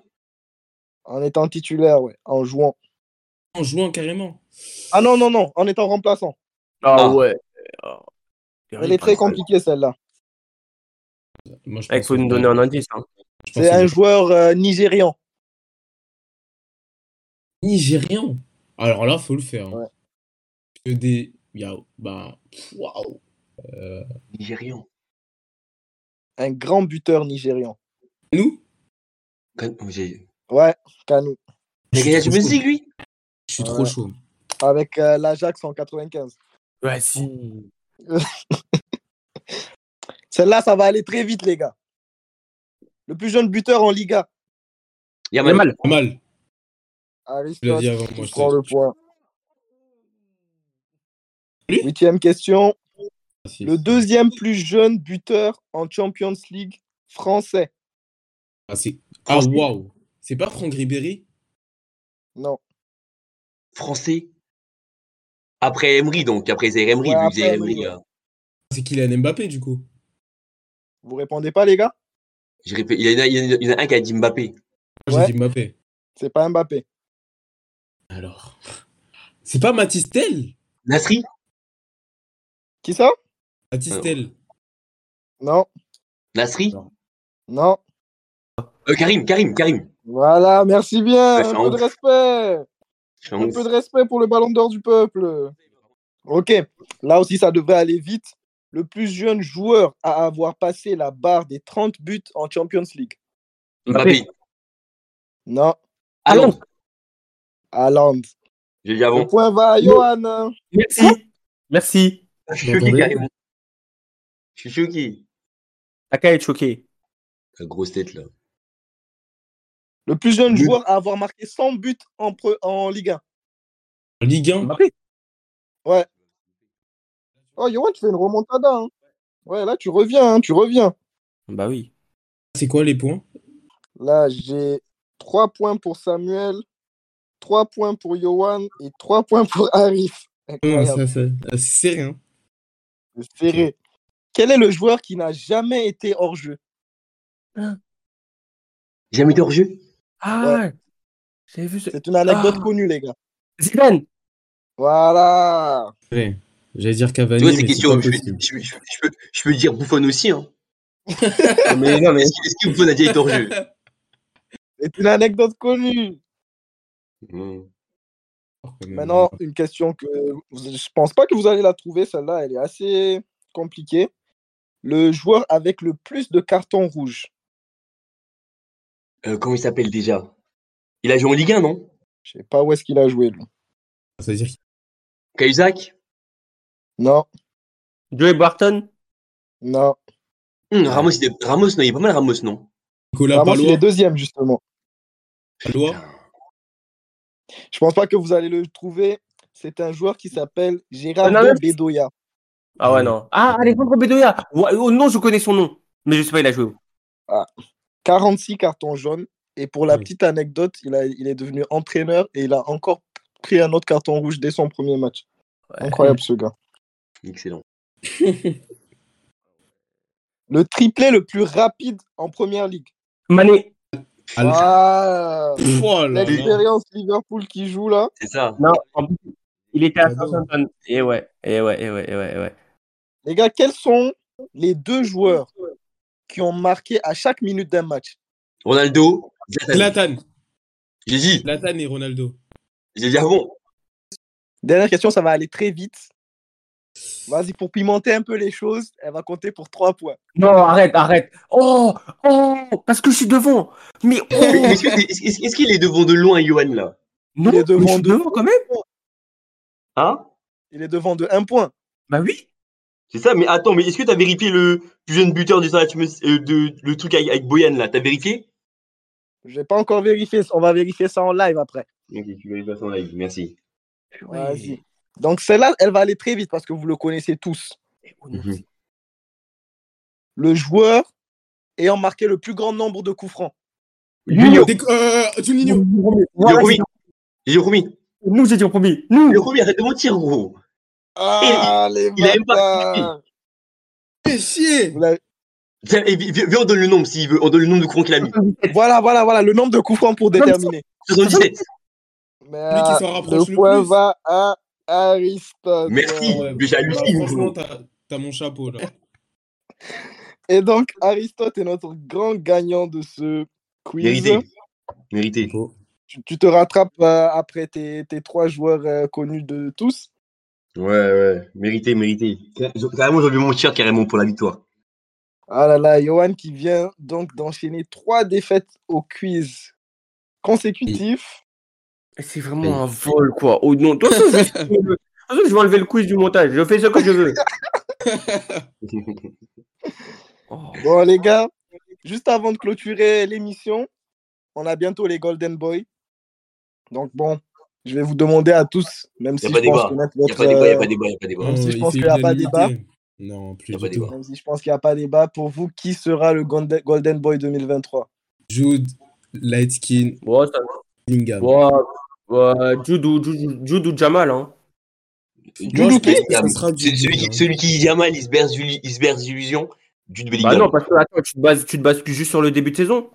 En étant titulaire, ouais. En jouant. En jouant carrément. Ah non, non, non. En étant remplaçant. Ah Ah. ouais. Oh. Elle est très compliquée, celle-là. Moi, je Il faut nous donner un indice. Hein. C'est que- un joueur euh, nigérian. Nigérian? Alors là, faut le faire. hein. Ouais. Des. il y a- Bah. Waouh. Euh, Nigérian. Un grand buteur nigérian. Nous Can- oh, Ouais. Il a trop Champions chaud. League, lui? Je suis Ouais. trop chaud. Avec euh, l'Ajax en 95. Ouais, si. Celle-là, ça va aller très vite, les gars. Le plus jeune buteur en Liga. Yamal. Yamal. Pas mal. Je l'ai Aristote dit avant moi. je prend te- le point. Huitième question. Facile. Le deuxième plus jeune buteur en Champions League français. Ah, c'est- ah, waouh. C'est pas Franck Ribéry? Non. Français. Après Emery, donc. Après Zaire Emery, Ouais, vu que Zaire après Emery. Emery, euh, C'est Kylian Mbappé, du coup. Vous répondez pas, les gars? Je répète, il, y en a, il y en a- il y en a un qui a dit Mbappé. Moi, j'ai Ouais. dit Mbappé. C'est pas Mbappé. Alors. C'est pas Mathis Tel Nasri? Qui ça? Mathis Alors. Tel. Non. Nasri? Non. Non. Euh, Karim, Karim, Karim. Voilà, merci bien. Ouais, un peu de respect. Un peu de respect pour le ballon d'or du peuple. Ok, là aussi ça devrait aller vite. Le plus jeune joueur à avoir passé la barre des 30 buts en Champions League. Mbappé. Non, Allons. Haaland. J'ai dit Le avant. point va à Johan. Merci. Merci. Je suis choqué, carrément. Je suis choqué. Qu'à être choqué. La grosse tête, là. Le plus jeune But. joueur à avoir marqué 100 buts en, pre- en Ligue 1. En Ligue 1 Mbappé. Oh, Johan, tu fais une remontada. hein. Ouais, là, tu reviens, hein, tu reviens. Bah oui. C'est quoi les points? Là, j'ai 3 points pour Samuel, 3 points pour Johan et 3 points pour Arif. Ah, C'est rien. C'est serré. Quel est le joueur qui n'a jamais été hors jeu? Jamais été hors jeu? Ah. J'avais vu ce. C'est une anecdote Ah. connue, les gars. Zidane. Voilà. Ouais. J'allais dire Cavani, Tu vois, ces questions, je, possible. je- je- je peux, je peux dire Buffon aussi. Hein. mais non, mais. Est-ce que- Buffon a déjà été hors jeu? C'est une anecdote connue. Hmm. Maintenant, une question que je pense pas que vous allez la trouver, celle-là, elle est assez compliquée. Le joueur avec le plus de cartons rouges. Euh, comment il s'appelle déjà? Il a joué en Ligue 1, non? Je sais pas où est-ce qu'il a joué, lui. Ça veut dire Cahuzac? Non, Joey Barton? non. Hmm, Ramos, il est... Ramos, non, il est pas mal Ramos, non Nicolas Ramos, il est deuxième, justement. Palois. Je pense pas que vous allez le trouver. C'est un joueur qui s'appelle Gérard Non, non, Bedoya. Ah ouais, non. Ah, Alexandre Bedoya. Oh non, je connais son nom. Mais je sais pas, il a joué où 46 cartons jaunes. Et pour la Oui. petite anecdote, il, a, il est devenu entraîneur et il a encore pris un autre carton rouge dès son premier match. Ouais. Incroyable ce gars. Excellent. Le triplé le plus rapide en première ligue. Mané. Ah, Oh. L'expérience Liverpool qui joue là. C'est ça. Non, en plus, il était à. Southampton. Et ouais, et ouais, et ouais, et ouais, et ouais. Les gars, quels sont les deux joueurs qui ont marqué à chaque minute d'un match? Ronaldo. Zlatan. J'ai dit, Zlatan et Ronaldo. j'ai dit avant. Dernière question, ça va aller très vite. Vas-y, pour pimenter un peu les choses, elle va compter pour 3 points. Non, arrête, arrête. Oh, oh, parce que je suis devant. Mais oh, Est-ce que- est-ce- est-ce- est-ce qu'il est devant de loin, Johan, là? Non, il est mais devant je suis de- devant quand même. Hein? Il est devant de 1 point. Bah oui. C'est ça, mais attends, mais est-ce que t'as vérifié le plus jeune buteur du euh, de, le truc avec, avec Boyan, là? T'as vérifié? Je n'ai pas encore vérifié. On va vérifier ça en live après. Ok, tu vérifies ça en live, merci. Vas-y. Donc celle-là, elle va aller très vite parce que vous le connaissez tous. Mhm. Le joueur ayant marqué le plus grand nombre de coups francs. Euh, Juninho. Promis. J'ai promis. Nous, j'ai dit en premier. Nous. J'ai promis, arrête de mentir, gros. Ah, les il a même pas. Fais chier. Viens, on donne le nombre s'il veut. On donne le nombre de courants qu'il a mis. Voilà, voilà, voilà, le nombre de coups francs pour déterminer. 77. Mais, Lui qui ah, s'en rapproche le le point plus. va à Aristote. Merci. Ouais, Mais j'hallucine, bah, Franchement, t'as t'as mon chapeau là. Et donc, Aristote est notre grand gagnant de ce quiz. Mérité. Mérité. Tu, tu te rattrapes euh, après tes, tes trois joueurs euh, connus de tous? Ouais, ouais. Mérité, mérité. Carrément, j'ai envie mon t-shirt carrément pour la victoire. Ah là là, Johan qui vient donc d'enchaîner trois défaites au quiz consécutif. C'est vraiment un vol, quoi. Oh non, toi, je vais... de toute façon, je vais enlever le quiz du montage. Je fais ce que je veux. Oh. Bon, les gars, juste avant de clôturer l'émission, on a bientôt les Golden Boys. Donc, bon, Je vais vous demander à tous, même si je pense débat. connaître Il n'y a pas débat, il n'y a euh, pas débat, il n'y a pas débat. Même si Non, je il pense qu'il y a pas débat. Non, plus du tout. Même si je pense qu'il n'y a pas débat, pour vous, qui sera le Golden Boy 2023 Jude, Lightskin, Bellingham. ouais, ou, Jude, Jude ou Jamal. Hein. Ou qui Celui qui, celui qui dit Yamal, il se berce, il se berce d'illusions. Jude Bellingham. Bah non, parce que attends, tu te bases, tu te bases juste sur le début de saison.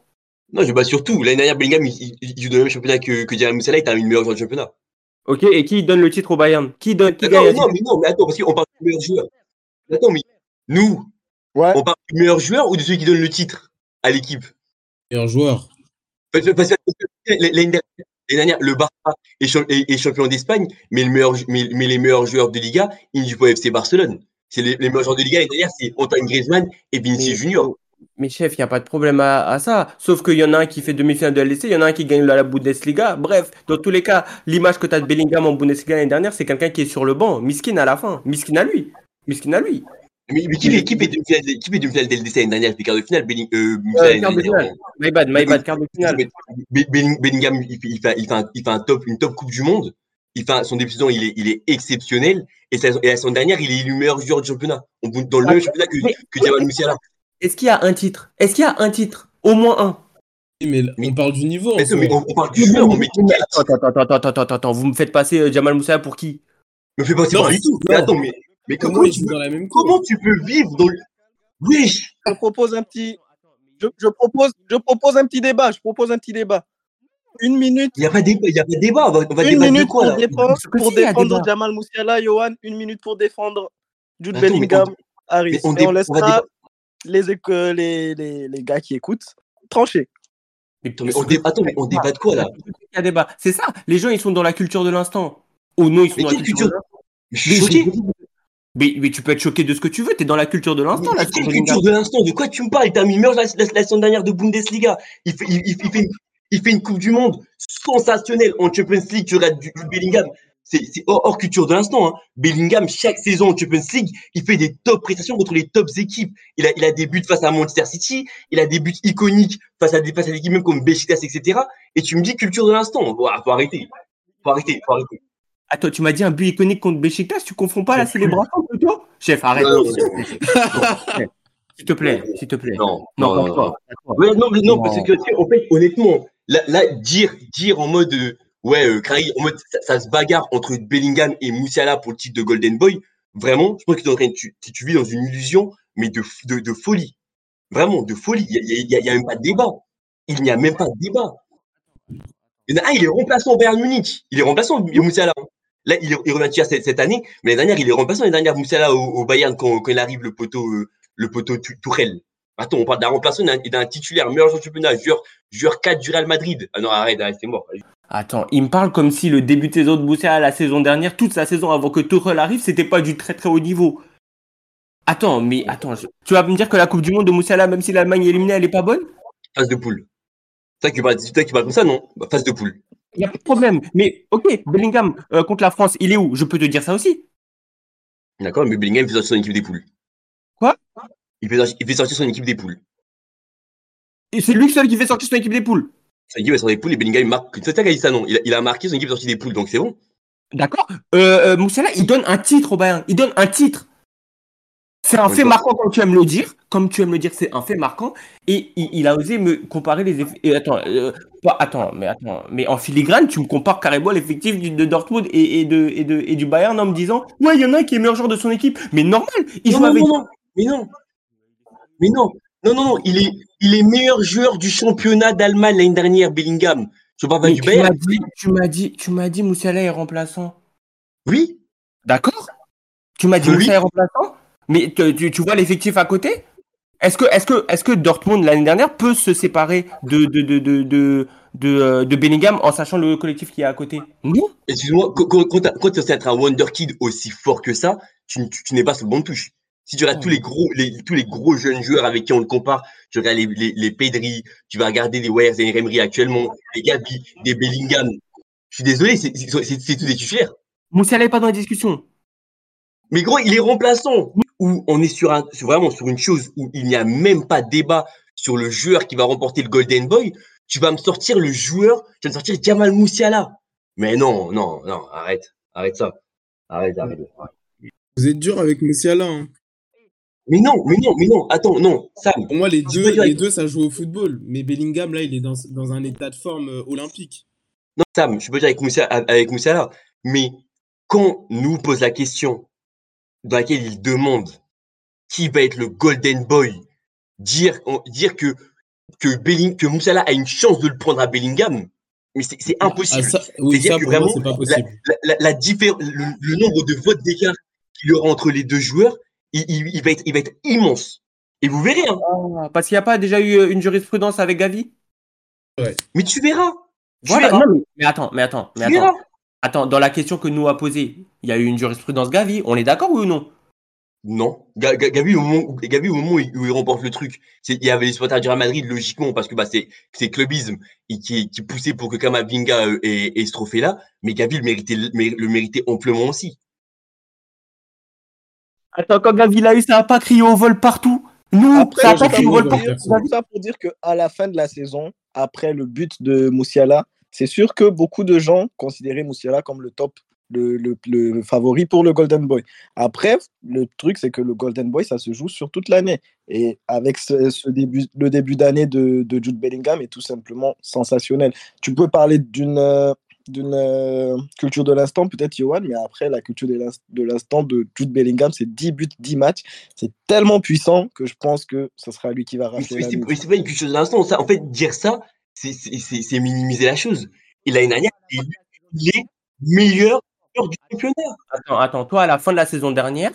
Non, je base sur tout. L'année dernière, Bellingham, il, joue dans le même championnat que, que Jamal Moussala, il était un meilleur joueur du championnat. Ok, et qui donne le titre au Bayern? Qui donne qui Attends, gagne non, mais non, mais attends, parce qu'on parle du meilleur joueur. Attends, mais nous, Ouais. on parle du meilleur joueur ou de celui qui donne le titre à l'équipe? Meilleur joueur. Parce que- parce que l'année dernière, l'année dernière, le Barça est, champ- est- est champion d'Espagne, mais, le meilleur, mais, mais les meilleurs joueurs de Liga, ils ne jouent pas au FC Barcelone. C'est les, les meilleurs joueurs de Liga, dernière, c'est Antoine Griezmann et Vinicius Junior. Mais chef, il n'y a pas de problème à, à ça. Sauf qu'il y en a un qui fait demi-finale de LDC, il y en a un qui gagne la, la Bundesliga. Bref, dans tous les cas, l'image que tu as de Bellingham en Bundesliga l'année dernière, c'est quelqu'un qui est sur le banc. Miskin à la fin. Miskin à lui. Miskin à lui. Mais, mais qui, fait- qui fait demi-finale qui fait demi-finale de LDC l'année dernière, c'était quart de finale, Belling, euh, Euh, quart de dernière, finale. My bad, my bad, quart de finale. Mais Be- Belling- Bellingham, il fait, il fait, il fait, un, il fait un top, une top Coupe du Monde. Il fait son début de saison, il est, il est exceptionnel. Et, sa- et la saison dernière, il est élu meilleur joueur du championnat. On- Dans le même championnat que, Mais- que Jamal Moussiala. Est-ce qu'il y a un titre? Est-ce qu'il y a un titre? Au moins un. Mais Mais- on parle du niveau. Mais, mais on, on parle du joueur, Mais attends, attends, attends, attends, attends, attends, vous me faites passer euh, Jamal Moussa pour qui? Me fais pas Non, pas du tout. Mais attends, mais, mais Comment tu peux, dans la même comment tu peux vivre dans le. Wesh! Je propose un petit. Je, je propose, je propose un petit débat. Je propose un petit débat. Une minute. Il n'y a pas de débat, il y a pas de débat. On va, on va Une minute quoi pour là défendre, pour défendre débat. Jamal Moussiala, Johan. Une minute pour défendre Jude Attends, Bellingham, on- Harris. on Et on on va laissera débat- les, éco- les, les, les gars qui écoutent trancher. Mais on, dé- attends, mais on débat de quoi là Il y a débat? C'est ça. Les gens, ils sont dans la culture de l'instant. Ou non, ils sont Mais dans la culture. culture de Mais Je suis choqué. Mais, mais tu peux être choqué de ce que tu veux. T'es dans la culture de l'instant Bellingham. culture de l'instant De quoi tu me parles? Il t'a mis meilleur la, la, la saison dernière de Bundesliga. Il fait, il, il- il fait, une, il fait une Coupe du Monde sensationnelle en Champions League. Tu regardes du, du Bellingham. C'est hors, hors culture de l'instant. Hein. Bellingham, chaque saison en Champions League, il fait des top prestations contre les tops équipes. Il a, il a des buts face à Manchester City. Il a des buts iconiques face à des, face à des équipes même comme Besiktas, etc. Et tu me dis culture de l'instant. Ouah, faut arrêter. Faut arrêter. Faut arrêter. Attends, tu m'as dit un but iconique contre Besiktas. Tu confonds pas la célébration plutôt Chef, arrête. S'il te plaît, s'il te plaît. non, Non, non, non, non. Mais non, parce que, en fait, honnêtement, là, là dire, dire en mode, euh, ouais, euh, en mode, ça, ça se bagarre entre Bellingham et Moussiala pour le titre de Golden Boy, vraiment, je pense que tu, tu, tu vis dans une illusion, mais de, de, de folie. Vraiment, de folie. Il y a, même pas de débat. Il n'y a même pas de débat. Il y en a un, il est remplaçant au Bayern Munich. Il est remplaçant, Moussiala. Là, il, revient tiers cette, cette année, mais l'année dernière, il est remplaçant l'année dernière, Moussiala au, au Bayern quand, quand il arrive le poteau, euh, le poteau Tourelle. Attends, on parle d'un remplaçant et d'un- titulaire, meilleur joueur championnat, joueur, joueur 4 du Real Madrid. Ah non, arrête, arrête, c'est mort. Attends, il me parle comme si le début de saison de Moussa la saison dernière, toute sa saison avant que Tuchel arrive, c'était pas du très très haut niveau. Attends, mais attends, je- tu vas me dire que la Coupe du Monde de Moussala, même si l'Allemagne est éliminée, elle est pas bonne? Phase de poule. Toi qui parles comme ça, non? Bah, Phase de poule. Il y a pas de problème. Mais ok, Bellingham euh, contre la France, il est où? Je peux te dire ça aussi. D'accord, mais Bellingham fait sortir son équipe des poules. Quoi? Il fait, sortir, il fait sortir son équipe des poules. Et c'est lui seul qui fait sortir son équipe des poules. Son équipe est sortie des poules et Bellingham il marque. C'est toi qui a dit ça, non il a, il a marqué son équipe sortie des poules, donc c'est bon. D'accord euh, euh, Moussala, il donne un titre au Bayern. Il donne un titre. C'est un fait marquant, comme tu aimes le dire. Comme tu aimes le dire, c'est un fait marquant. Et il, il a osé me comparer les effets. et attends, euh, pas- attends, mais attends, mais en filigrane, tu me compares carrément l'effectif de Dortmund et, et de, et, de, et du Bayern en me disant Ouais, il y en a un qui est meilleur joueur de son équipe. Mais normal, il non, non, avec. non, non, mais non. Mais non. Non, non, non, il est, il est meilleur joueur du championnat d'Allemagne l'année dernière, Bellingham. Je parle pas du Bayern. dit, tu m'as dit, tu m'as dit Moussala est remplaçant. Oui. D'accord Tu m'as dit Oui. Est remplaçant? Mais tu, tu- tu vois l'effectif à côté? Est-ce que, est que, est que Dortmund l'année dernière peut se séparer de, de, de, de, de, de, euh, de Bellingham en sachant le collectif qui est à côté? Non Excuse-moi, quand, tu être un Wonderkid aussi fort que ça, tu, tu, tu n'es pas sur le bon touche. Si tu regardes tous les gros, les, tous les gros jeunes joueurs avec qui on le compare, tu regardes les, les, les Pedri, tu vas regarder les Wires et les Emery actuellement, les Gabi, des Bellingham. Je suis désolé, c'est tous des titulaires. Moussa n'est pas dans la discussion. Mais gros, il est remplaçant. Où on est sur un, sur vraiment sur une chose où il n'y a même pas débat sur le joueur qui va remporter le Golden Boy. Tu vas me sortir le joueur, tu vas me sortir Jamal Moussiala. Mais non, non, non, arrête. Arrête ça. Arrête, arrête. Vous êtes dur avec Moussiala. Hein. Mais non, mais non, mais non. Attends, non. Sam. Pour moi, les deux, les deux, ça joue au football. Mais Bellingham, là, il est dans, dans un état de forme euh, olympique. Non, Sam, je peux dire avec Moussa, avec Moussala, mais quand nous pose la question dans laquelle il demande qui va être le Golden Boy, dire, dire que, que, Belling, que Moussala a une chance de le prendre à Bellingham, mais c'est c'est Ah, impossible. ça, oui, C'est-à-dire ça, que moi, vraiment, c'est pas possible. la, la, le, le nombre de votes d'écart qu'il y aura entre les deux joueurs, il, il, il va être, il va être immense. Et vous verrez, hein. Ah, Parce qu'il n'y a pas déjà eu euh, une jurisprudence avec Gavi? Mais tu verras. Tu Voilà, verras. non, mais, mais attends, mais attends, mais Tu attends. Attends, dans la question que nous a posée, il y a eu une jurisprudence Gavi, on est d'accord oui ou non? Non. Ga- Ga- Gavi, au moment, où- Gavi, au moment où il, remporte le truc, c'est- il y avait les supporters du Real Madrid, logiquement, parce que bah, c'est clubisme et qui, qui poussait pour que Kamavinga euh, ait, ait ce trophée-là. Mais Gavi le méritait, le mé- le méritait amplement aussi. Attends, quand Gavi l'a eu, ça n'a pas crié au vol partout. Nous, Après, ça n'a pas crié au pour vol dire- partout. tout ça pour dire qu'à la fin de la saison, après le but de Moussiala, c'est sûr que beaucoup de gens considéraient Moussiala comme le top, le, le- le favori pour le Golden Boy. Après, le truc, c'est que le Golden Boy, ça se joue sur toute l'année. Et avec ce, ce début, le début d'année de, de Jude Bellingham est tout simplement sensationnel. Tu peux parler d'une euh, d'une euh, culture de l'instant, peut-être, Johan, mais après, la culture de l'ins- de l'instant de Jude Bellingham, c'est 10 buts, 10 matchs. C'est tellement puissant que je pense que ce sera lui qui va rafler c'est pas une chose de l'instant. En fait, dire ça, c'est- minimiser la chose. Et l'année dernière, il il est meilleur du championnat. Attends, attends, toi, à la fin de la saison dernière,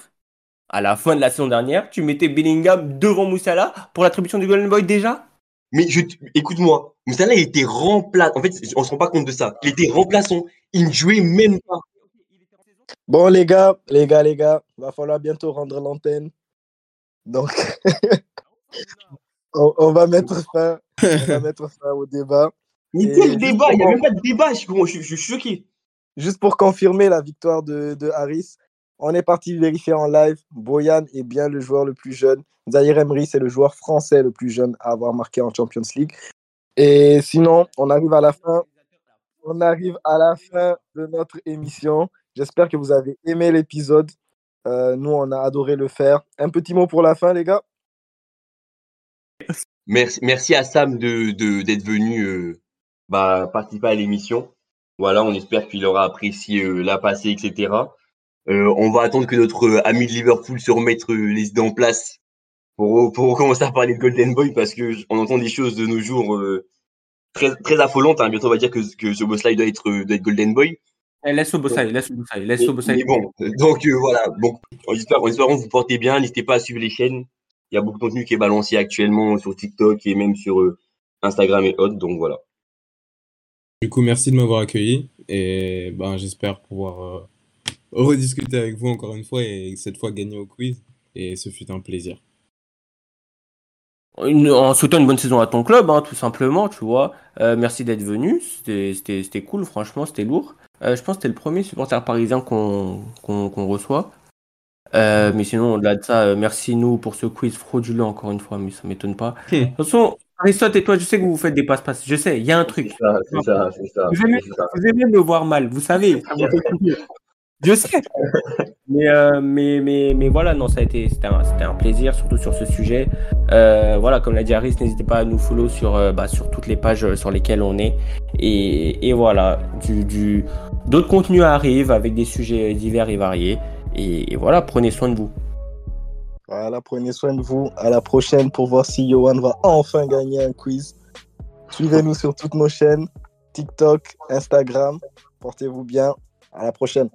à la fin de la saison dernière, tu mettais Bellingham devant Moussala pour l'attribution du Golden Boy déjà? Mais je, écoute-moi, Moussala, il était remplaçant. En fait, on se rend pas compte de ça. Il était remplaçant. Il ne jouait même pas. Bon, les gars, les gars, les gars, va falloir bientôt rendre l'antenne. Donc, on, on va mettre fin, on va mettre fin au débat. Mais quel débat Il n'y a même pas de débat. Je, je, je suis choqué. Juste pour confirmer la victoire de, de Harris, on est parti vérifier en live. Boyan est bien le joueur le plus jeune. Zahir Emery, c'est le joueur français le plus jeune à avoir marqué en Champions League. Et sinon, on arrive à la fin. On arrive à la fin de notre émission. J'espère que vous avez aimé l'épisode. Euh, nous, on a adoré le faire. Un petit mot pour la fin, les gars. Merci, merci à Sam de de- d'être venu euh, bah, participer à l'émission. Voilà, on espère qu'il aura apprécié euh, la passée, etc. Euh, on va attendre que notre ami de Liverpool se remette les idées en place pour, pour commencer à parler de Golden Boy parce que j- on entend des choses de nos jours très, très affolantes. Hein. Bientôt, on va dire que, que ce boss-là il doit être, doit être Golden Boy. Eh, Laisse au Bossai, laisse au Bossai, laisse au Bossai. mais bon, donc euh, voilà. Bon, en espérant, vous portez bien, n'hésitez pas à suivre les chaînes. Il y a beaucoup de contenu qui est balancé actuellement sur TikTok et même sur euh, Instagram et autres. Donc voilà. Du coup, merci de m'avoir accueilli et ben, j'espère pouvoir euh, rediscuter avec vous encore une fois et cette fois gagner au quiz. Et ce fut un plaisir. Une- en souhaitant une bonne saison à ton club, hein, tout simplement, tu vois. Euh, merci d'être venu, c'était- c'était c'était cool, franchement, c'était lourd. Euh, je pense que c'était le premier supporter parisien qu'on qu'on qu'on reçoit. Euh, mais sinon, au-delà de ça, euh, merci nous pour ce quiz frauduleux encore une fois, mais ça m'étonne pas. De toute façon, Aristote et toi, je sais que vous vous faites des passe-passe. Je sais, il y a un truc. ça, c'est ça, c'est ça. Vous aimez, vous aimez me voir mal, vous savez. Je sais. Mais, euh, mais, mais, mais voilà, non, ça a été, c'était un, plaisir, surtout sur ce sujet. Euh, voilà, comme l'a dit Aris, n'hésitez pas à nous follow sur, euh, bah, sur toutes les pages sur lesquelles on est. Et, et voilà, du, du, d'autres contenus arrivent avec des sujets divers et variés. Et, voilà, prenez soin de vous. Voilà, prenez soin de vous. À la prochaine pour voir si Johan va enfin gagner un quiz. Suivez-nous sur toutes nos chaînes TikTok, Instagram. Portez-vous bien. À la prochaine.